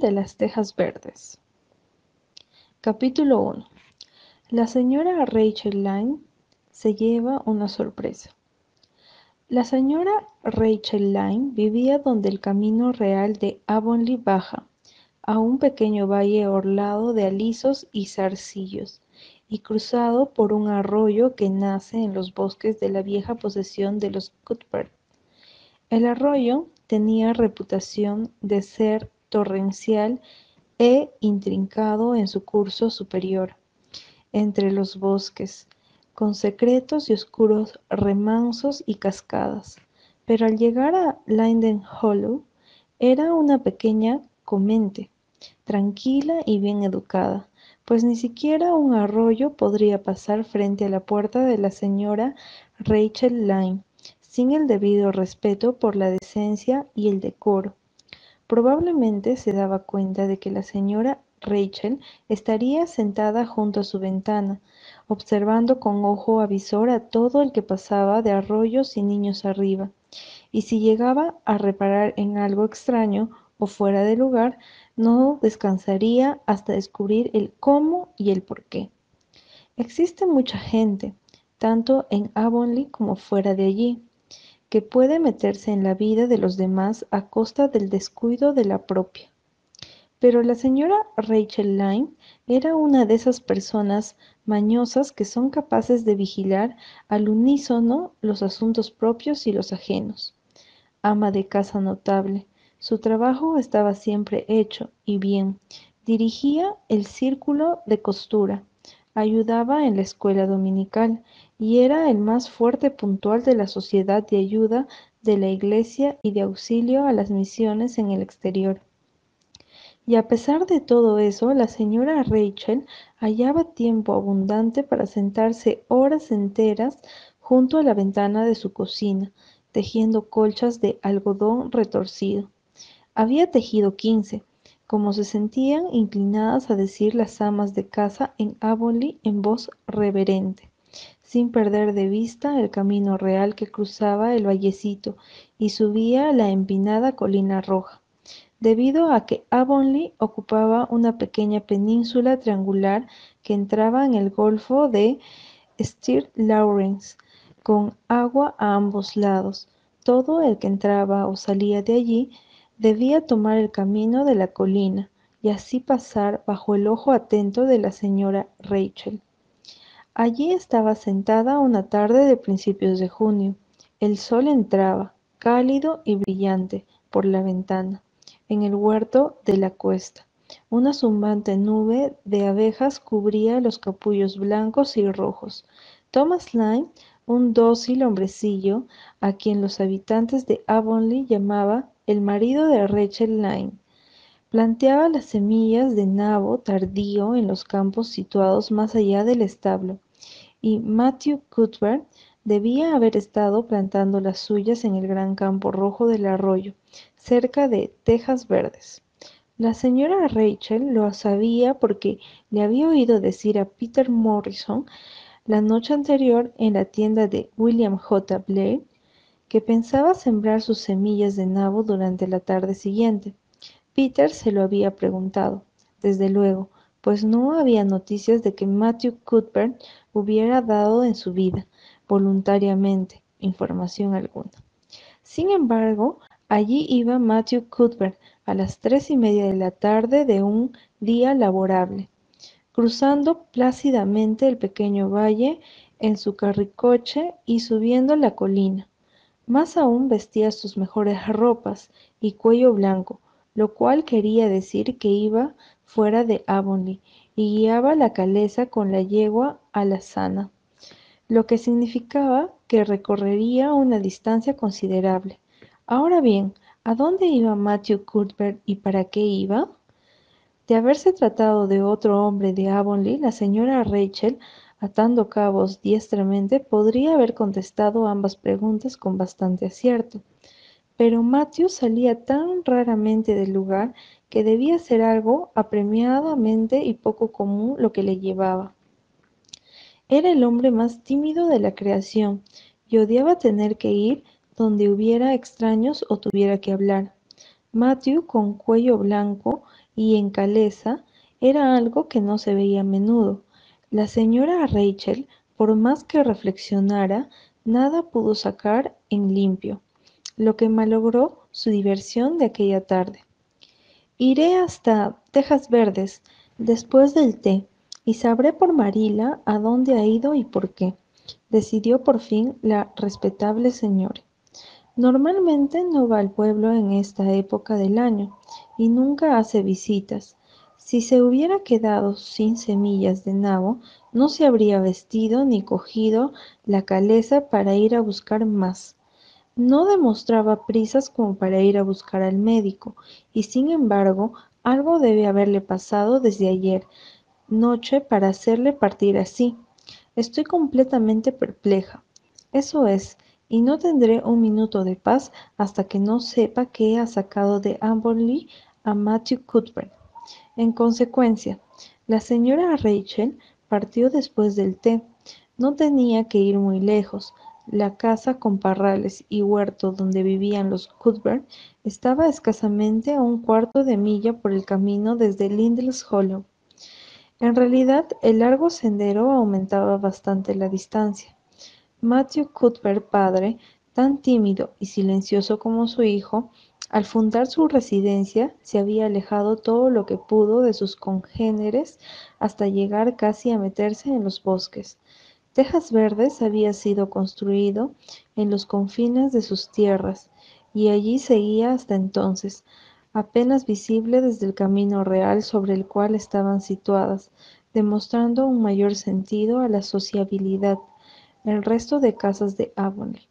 de las Tejas Verdes. Capítulo 1. La señora Rachel Lyne se lleva una sorpresa. La señora Rachel Lyne vivía donde el camino real de Avonlea baja a un pequeño valle orlado de alisos y zarcillos y cruzado por un arroyo que nace en los bosques de la vieja posesión de los Cuthbert. El arroyo tenía reputación de ser torrencial e intrincado en su curso superior, entre los bosques, con secretos y oscuros remansos y cascadas. Pero al llegar a Linden Hollow, era una pequeña comente, tranquila y bien educada, pues ni siquiera un arroyo podría pasar frente a la puerta de la señora Rachel Lyne, sin el debido respeto por la decencia y el decoro. Probablemente se daba cuenta de que la señora Rachel estaría sentada junto a su ventana, observando con ojo avisor a todo el que pasaba de arroyos y niños arriba, y si llegaba a reparar en algo extraño o fuera de lugar, no descansaría hasta descubrir el cómo y el por qué. Existe mucha gente, tanto en Avonlea como fuera de allí, que puede meterse en la vida de los demás a costa del descuido de la propia. Pero la señora Rachel Lyne era una de esas personas mañosas que son capaces de vigilar al unísono los asuntos propios y los ajenos. Ama de casa notable, su trabajo estaba siempre hecho y bien. Dirigía el círculo de costura, ayudaba en la escuela dominical y era el más fuerte puntual de la sociedad de ayuda de la iglesia y de auxilio a las misiones en el exterior. Y a pesar de todo eso, la señora Rachel hallaba tiempo abundante para sentarse horas enteras junto a la ventana de su cocina, tejiendo colchas de algodón retorcido. Había tejido quince, como se sentían inclinadas a decir las amas de casa en Avonlea en voz reverente, sin perder de vista el camino real que cruzaba el vallecito y subía la empinada colina roja. Debido a que Avonlea ocupaba una pequeña península triangular que entraba en el golfo de Stir Lawrence, con agua a ambos lados, todo el que entraba o salía de allí debía tomar el camino de la colina y así pasar bajo el ojo atento de la señora Rachel. Allí estaba sentada una tarde de principios de junio. El sol entraba, cálido y brillante, por la ventana, en el huerto de la cuesta. Una zumbante nube de abejas cubría los capullos blancos y rojos. Thomas Lyne, un dócil hombrecillo, a quien los habitantes de Avonlea llamaban el marido de Rachel Lyne, planteaba las semillas de nabo tardío en los campos situados más allá del establo, y Matthew Cuthbert debía haber estado plantando las suyas en el gran campo rojo del arroyo, cerca de Tejas Verdes. La señora Rachel lo sabía porque le había oído decir a Peter Morrison la noche anterior en la tienda de William J. Blair que pensaba sembrar sus semillas de nabo durante la tarde siguiente. Peter se lo había preguntado, desde luego, pues no había noticias de que Matthew Cuthbert hubiera dado en su vida, voluntariamente, información alguna. Sin embargo, allí iba Matthew Cuthbert a las tres y media de la tarde de un día laborable, cruzando plácidamente el pequeño valle en su carricoche y subiendo la colina. Más aún vestía sus mejores ropas y cuello blanco, lo cual quería decir que iba fuera de Avonlea y guiaba la caleza con la yegua alazana, lo que significaba que recorrería una distancia considerable. Ahora bien, ¿a dónde iba Matthew Cuthbert y para qué iba? De haberse tratado de otro hombre de Avonlea, la señora Rachel atando cabos diestramente, podría haber contestado ambas preguntas con bastante acierto. Pero Matthew salía tan raramente del lugar que debía ser algo apremiadamente y poco común lo que le llevaba. Era el hombre más tímido de la creación y odiaba tener que ir donde hubiera extraños o tuviera que hablar. Matthew con cuello blanco y en caleza era algo que no se veía a menudo. La señora Rachel, por más que reflexionara, nada pudo sacar en limpio, lo que malogró su diversión de aquella tarde. Iré hasta Tejas Verdes después del té y sabré por Marila a dónde ha ido y por qué, decidió por fin la respetable señora. Normalmente no va al pueblo en esta época del año y nunca hace visitas. Si se hubiera quedado sin semillas de nabo, no se habría vestido ni cogido la caleza para ir a buscar más. No demostraba prisas como para ir a buscar al médico, y sin embargo, algo debe haberle pasado desde ayer noche para hacerle partir así. Estoy completamente perpleja. Eso es, y no tendré un minuto de paz hasta que no sepa qué ha sacado de Avonlea a Matthew Cuthbert. En consecuencia, la señora Rachel partió después del té. No tenía que ir muy lejos. La casa con parrales y huerto donde vivían los Cuthbert estaba escasamente a un cuarto de milla por el camino desde Lindley's Hollow. En realidad, el largo sendero aumentaba bastante la distancia. Matthew Cuthbert padre, tan tímido y silencioso como su hijo, al fundar su residencia, se había alejado todo lo que pudo de sus congéneres hasta llegar casi a meterse en los bosques. Tejas Verdes había sido construido en los confines de sus tierras, y allí seguía hasta entonces, apenas visible desde el camino real sobre el cual estaban situadas, demostrando un mayor sentido a la sociabilidad, el resto de casas de Avonlea.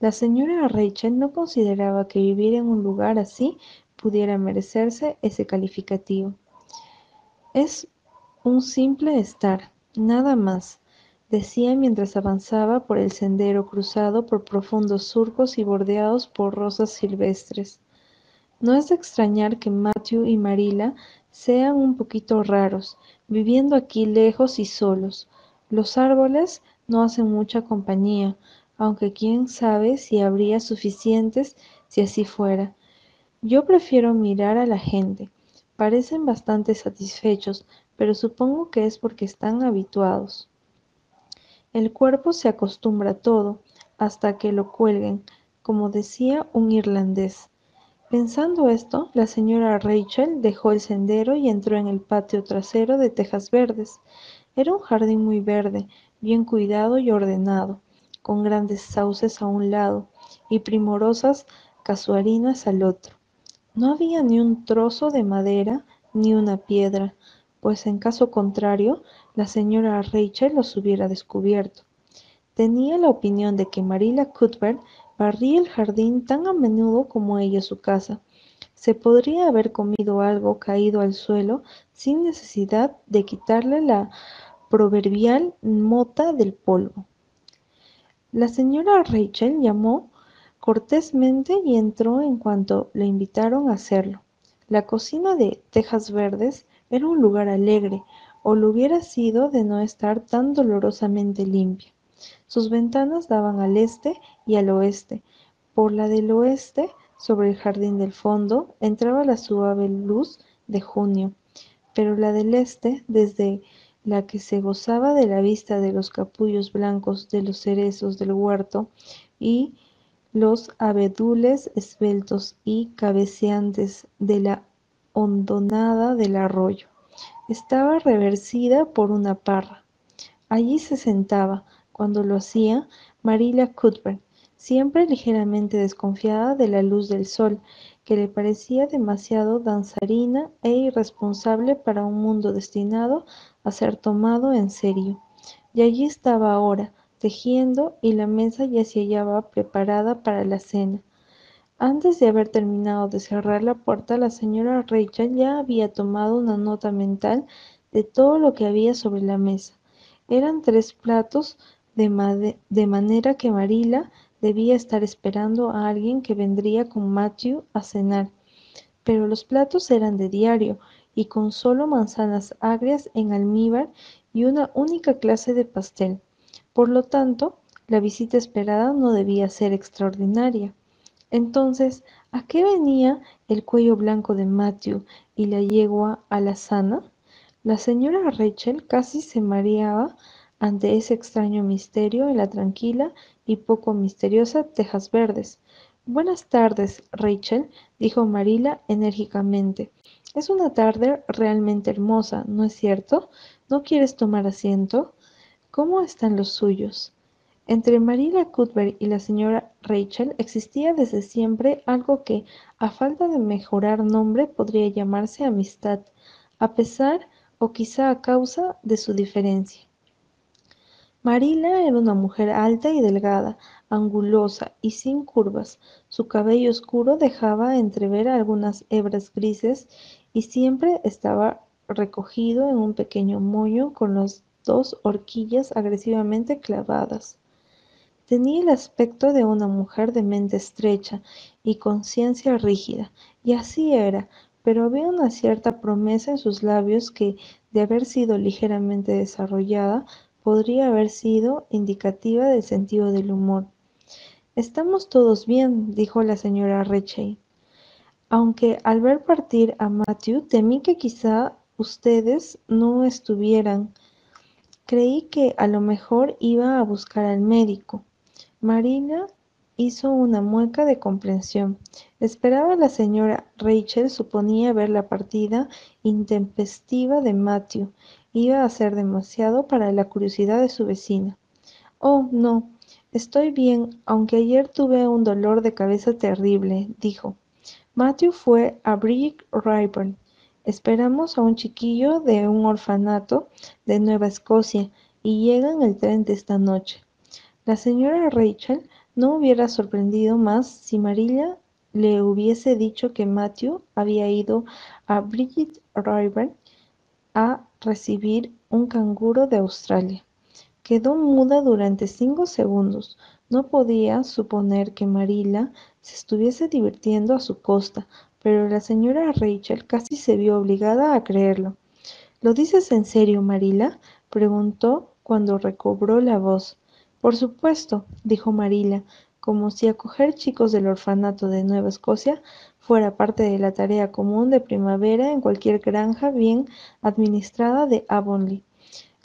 La señora Rachel no consideraba que vivir en un lugar así pudiera merecerse ese calificativo. Es un simple estar, nada más, decía mientras avanzaba por el sendero cruzado por profundos surcos y bordeados por rosas silvestres. No es de extrañar que Matthew y Marilla sean un poquito raros, viviendo aquí lejos y solos. Los árboles no hacen mucha compañía, aunque quién sabe si habría suficientes si así fuera. Yo prefiero mirar a la gente. Parecen bastante satisfechos, pero supongo que es porque están habituados. El cuerpo se acostumbra a todo, hasta que lo cuelguen, como decía un irlandés. Pensando esto, la señora Rachel dejó el sendero y entró en el patio trasero de tejas verdes. Era un jardín muy verde, bien cuidado y ordenado con grandes sauces a un lado y primorosas casuarinas al otro. No había ni un trozo de madera ni una piedra, pues en caso contrario la señora Rachel los hubiera descubierto. Tenía la opinión de que Marilla Cuthbert barría el jardín tan a menudo como ella su casa. Se podría haber comido algo caído al suelo sin necesidad de quitarle la proverbial mota del polvo. La señora Rachel llamó cortésmente y entró en cuanto le invitaron a hacerlo. La cocina de Tejas Verdes era un lugar alegre, o lo hubiera sido de no estar tan dolorosamente limpia. Sus ventanas daban al este y al oeste. Por la del oeste, sobre el jardín del fondo, entraba la suave luz de junio, pero la del este, desde la que se gozaba de la vista de los capullos blancos de los cerezos del huerto y los abedules esbeltos y cabeceantes de la hondonada del arroyo. Estaba reversida por una parra. Allí se sentaba, cuando lo hacía, Marilla Cuthbert, siempre ligeramente desconfiada de la luz del sol, que le parecía demasiado danzarina e irresponsable para un mundo destinado a ser tomado en serio. Y allí estaba ahora, tejiendo, y la mesa ya se hallaba preparada para la cena. Antes de haber terminado de cerrar la puerta, la señora Rachel ya había tomado una nota mental de todo lo que había sobre la mesa. Eran tres platos de, manera que Marila debía estar esperando a alguien que vendría con Matthew a cenar. Pero los platos eran de diario y con solo manzanas agrias en almíbar y una única clase de pastel. Por lo tanto, la visita esperada no debía ser extraordinaria. Entonces, ¿A qué venía el cuello blanco de Matthew y la yegua alazana? La señora Rachel casi se mareaba ante ese extraño misterio en la tranquila y poco misteriosa Tejas Verdes. Buenas tardes, Rachel, dijo Marila enérgicamente. Es una tarde realmente hermosa, ¿no es cierto? ¿No quieres tomar asiento? ¿Cómo están los suyos? Entre Marilla Cuthbert y la señora Rachel existía desde siempre algo que, a falta de mejorar nombre, podría llamarse amistad, a pesar o quizá a causa de su diferencia. Marila era una mujer alta y delgada, angulosa y sin curvas. Su cabello oscuro dejaba entrever algunas hebras grises y siempre estaba recogido en un pequeño moño con las dos horquillas agresivamente clavadas. Tenía el aspecto de una mujer de mente estrecha y conciencia rígida, y así era, pero había una cierta promesa en sus labios que, de haber sido ligeramente desarrollada, podría haber sido indicativa del sentido del humor. Estamos todos bien, dijo la señora Rachel, aunque al ver partir a Matthew temí que quizá ustedes no estuvieran. Creí que a lo mejor iba a buscar al médico. Marina hizo una mueca de comprensión. Esperaba la señora Rachel suponía ver la partida intempestiva de Matthew. Iba a ser demasiado para la curiosidad de su vecina. Oh, no, estoy bien, aunque ayer tuve un dolor de cabeza terrible, dijo. Matthew fue a Bridget Rayburn. Esperamos a un chiquillo de un orfanato de Nueva Escocia y llega en el tren de esta noche. La señora Rachel no hubiera sorprendido más si Marilla le hubiese dicho que Matthew había ido a Bridget Rayburn a recibir un canguro de Australia. Quedó muda durante cinco segundos. No podía suponer que Marilla se estuviese divirtiendo a su costa, pero la señora Rachel casi se vio obligada a creerlo. ¿Lo dices en serio, Marilla? preguntó cuando recobró la voz. Por supuesto, dijo Marilla, como si acoger chicos del orfanato de Nueva Escocia fuera parte de la tarea común de primavera en cualquier granja bien administrada de Avonlea.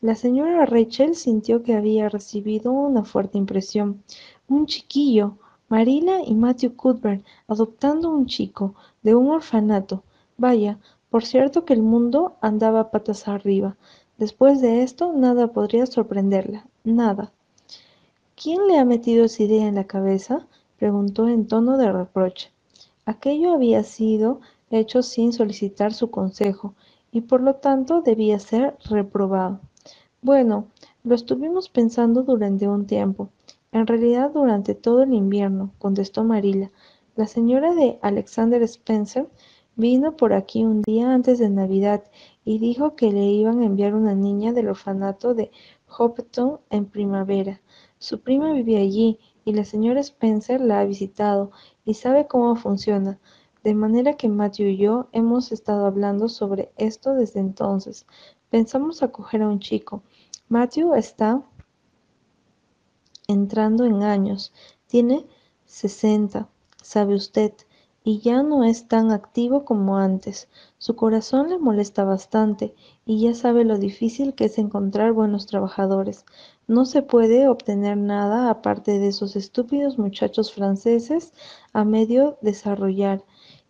La señora Rachel sintió que había recibido una fuerte impresión. Un chiquillo, Marilla y Matthew Cuthbert, adoptando un chico de un orfanato. Vaya, por cierto que el mundo andaba patas arriba. Después de esto, nada podría sorprenderla, nada. ¿Quién le ha metido esa idea en la cabeza? preguntó en tono de reproche. Aquello había sido hecho sin solicitar su consejo, y por lo tanto debía ser reprobado. Bueno, lo estuvimos pensando durante un tiempo. En realidad durante todo el invierno, contestó Marilla. La señora de Alexander Spencer vino por aquí un día antes de Navidad y dijo que le iban a enviar una niña del orfanato de Hopton en primavera. Su prima vive allí y la señora Spencer la ha visitado y sabe cómo funciona, de manera que Matthew y yo hemos estado hablando sobre esto desde entonces. Pensamos acoger a un chico. Matthew está entrando en años. Tiene sesenta, sabe usted, y ya no es tan activo como antes. Su corazón le molesta bastante y ya sabe lo difícil que es encontrar buenos trabajadores. No se puede obtener nada aparte de esos estúpidos muchachos franceses a medio desarrollar,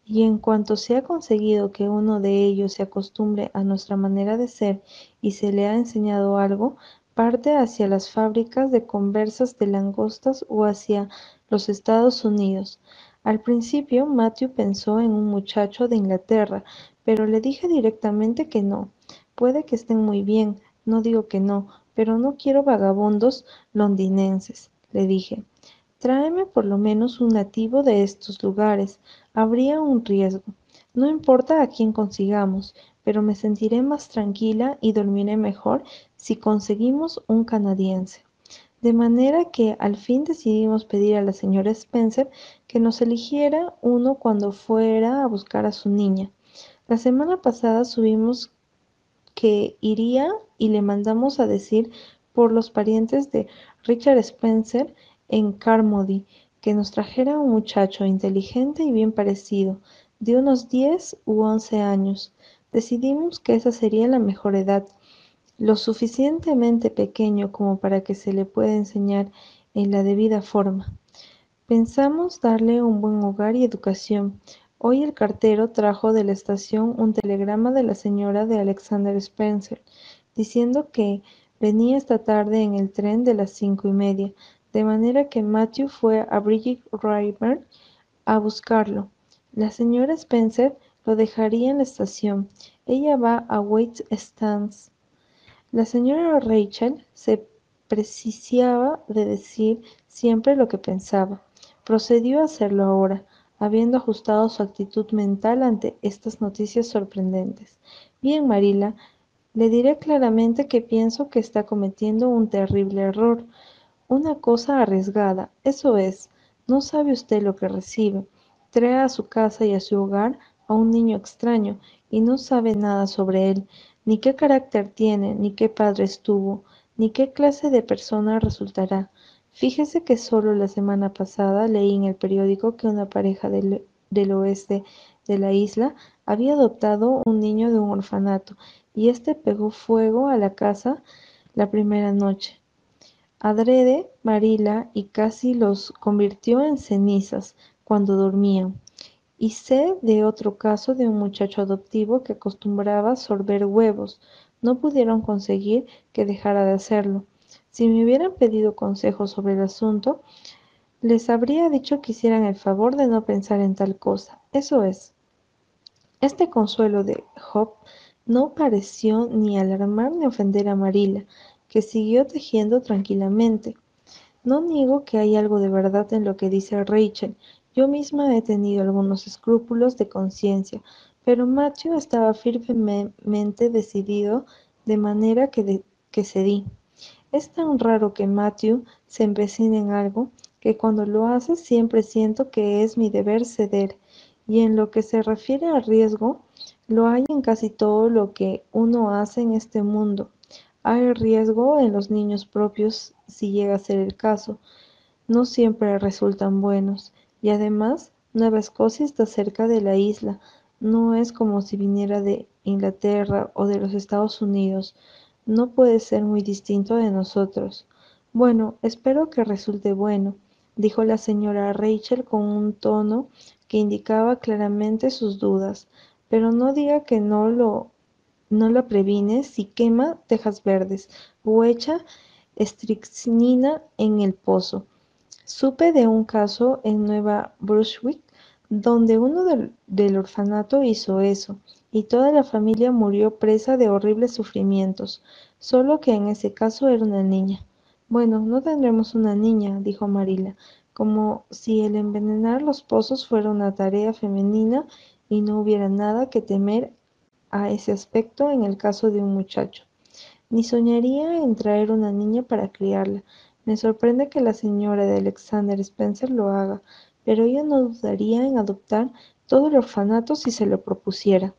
y en cuanto se ha conseguido que uno de ellos se acostumbre a nuestra manera de ser y se le ha enseñado algo, parte hacia las fábricas de conversas de langostas o hacia los Estados Unidos. Al principio Matthew pensó en un muchacho de Inglaterra, pero le dije directamente que no. Puede que estén muy bien, no digo que no, pero no quiero vagabundos londinenses, le dije. Tráeme por lo menos un nativo de estos lugares. Habría un riesgo. No importa a quién consigamos, pero me sentiré más tranquila y dormiré mejor si conseguimos un canadiense. De manera que al fin decidimos pedir a la señora Spencer que nos eligiera uno cuando fuera a buscar a su niña. La semana pasada subimos que iría y le mandamos a decir por los parientes de Richard Spencer en Carmody que nos trajera un muchacho inteligente y bien parecido, de unos diez u once años. Decidimos que esa sería la mejor edad, lo suficientemente pequeño como para que se le pueda enseñar en la debida forma. Pensamos darle un buen hogar y educación. Hoy el cartero trajo de la estación un telegrama de la señora de Alexander Spencer, diciendo que venía esta tarde en el tren de las cinco y media, de manera que Matthew fue a Bridget River a buscarlo. La señora Spencer lo dejaría en la estación. Ella va a Waite Stands. La señora Rachel se precisaba de decir siempre lo que pensaba. Procedió a hacerlo ahora, habiendo ajustado su actitud mental ante estas noticias sorprendentes. Bien, Marila, le diré claramente que pienso que está cometiendo un terrible error. Una cosa arriesgada, eso es. No sabe usted lo que recibe. Trae a su casa y a su hogar a un niño extraño y no sabe nada sobre él, ni qué carácter tiene, ni qué padres tuvo, ni qué clase de persona resultará. Fíjese que solo la semana pasada leí en el periódico que una pareja del, del oeste de la isla había adoptado un niño de un orfanato y este pegó fuego a la casa la primera noche adrede Marila y casi los convirtió en cenizas cuando dormían. Y sé de otro caso de un muchacho adoptivo que acostumbraba sorber huevos. No pudieron conseguir que dejara de hacerlo. Si me hubieran pedido consejos sobre el asunto, les habría dicho que hicieran el favor de no pensar en tal cosa. Eso es. Este consuelo de Job no pareció ni alarmar ni ofender a Marila, que siguió tejiendo tranquilamente. No niego que hay algo de verdad en lo que dice Rachel. Yo misma he tenido algunos escrúpulos de conciencia, pero Matthew estaba firmemente decidido, de manera que, que cedí. Es tan raro que Matthew se empecine en algo, que cuando lo hace siempre siento que es mi deber ceder, y en lo que se refiere al riesgo, lo hay en casi todo lo que uno hace en este mundo. Hay riesgo en los niños propios si llega a ser el caso. No siempre resultan buenos. Y además, Nueva Escocia está cerca de la isla. No es como si viniera de Inglaterra o de los Estados Unidos. No puede ser muy distinto de nosotros. Bueno, espero que resulte bueno, dijo la señora Rachel con un tono que indicaba claramente sus dudas. Pero no diga que no lo no la previne si quema tejas verdes o echa estricnina en el pozo. Supe de un caso en Nueva Brunswick donde uno del, orfanato hizo eso, y toda la familia murió presa de horribles sufrimientos, solo que en ese caso era una niña. Bueno, no tendremos una niña, dijo Marila, como si el envenenar los pozos fuera una tarea femenina y no hubiera nada que temer a ese aspecto en el caso de un muchacho. Ni soñaría en traer una niña para criarla. Me sorprende que la señora de Alexander Spencer lo haga, pero ella no dudaría en adoptar todo el orfanato si se lo propusiera.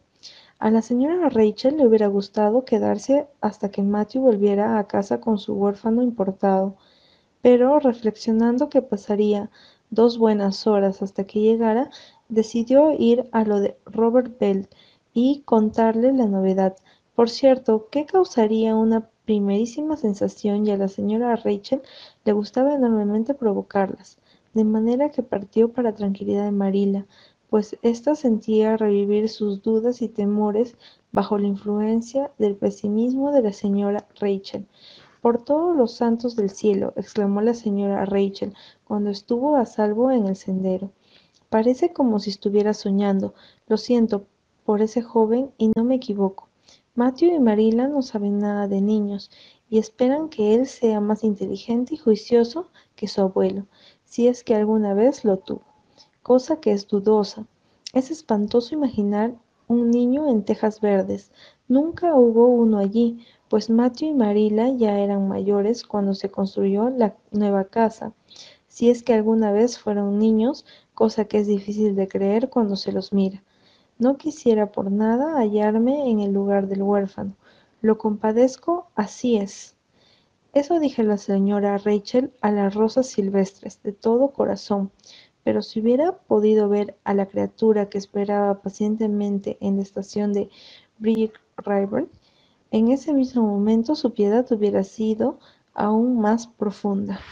A la señora Rachel le hubiera gustado quedarse hasta que Matthew volviera a casa con su huérfano importado, pero reflexionando que pasaría dos buenas horas hasta que llegara, decidió ir a lo de Robert Bell y contarle la novedad. Por cierto, ¿qué causaría una primerísima sensación y a la señora Rachel le gustaba enormemente provocarlas, de manera que partió para tranquilidad de Marila, pues ésta sentía revivir sus dudas y temores bajo la influencia del pesimismo de la señora Rachel. Por todos los santos del cielo, exclamó la señora Rachel cuando estuvo a salvo en el sendero. Parece como si estuviera soñando. Lo siento, por ese joven y no me equivoco. Matthew y Marila no saben nada de niños y esperan que él sea más inteligente y juicioso que su abuelo, si es que alguna vez lo tuvo, cosa que es dudosa. Es espantoso imaginar un niño en tejas verdes. Nunca hubo uno allí, pues Matthew y Marila ya eran mayores cuando se construyó la nueva casa, si es que alguna vez fueron niños, cosa que es difícil de creer cuando se los mira. No quisiera por nada hallarme en el lugar del huérfano. Lo compadezco, así es. Eso dije la señora Rachel a las rosas silvestres, de todo corazón, pero si hubiera podido ver a la criatura que esperaba pacientemente en la estación de Bridge River, en ese mismo momento su piedad hubiera sido aún más profunda.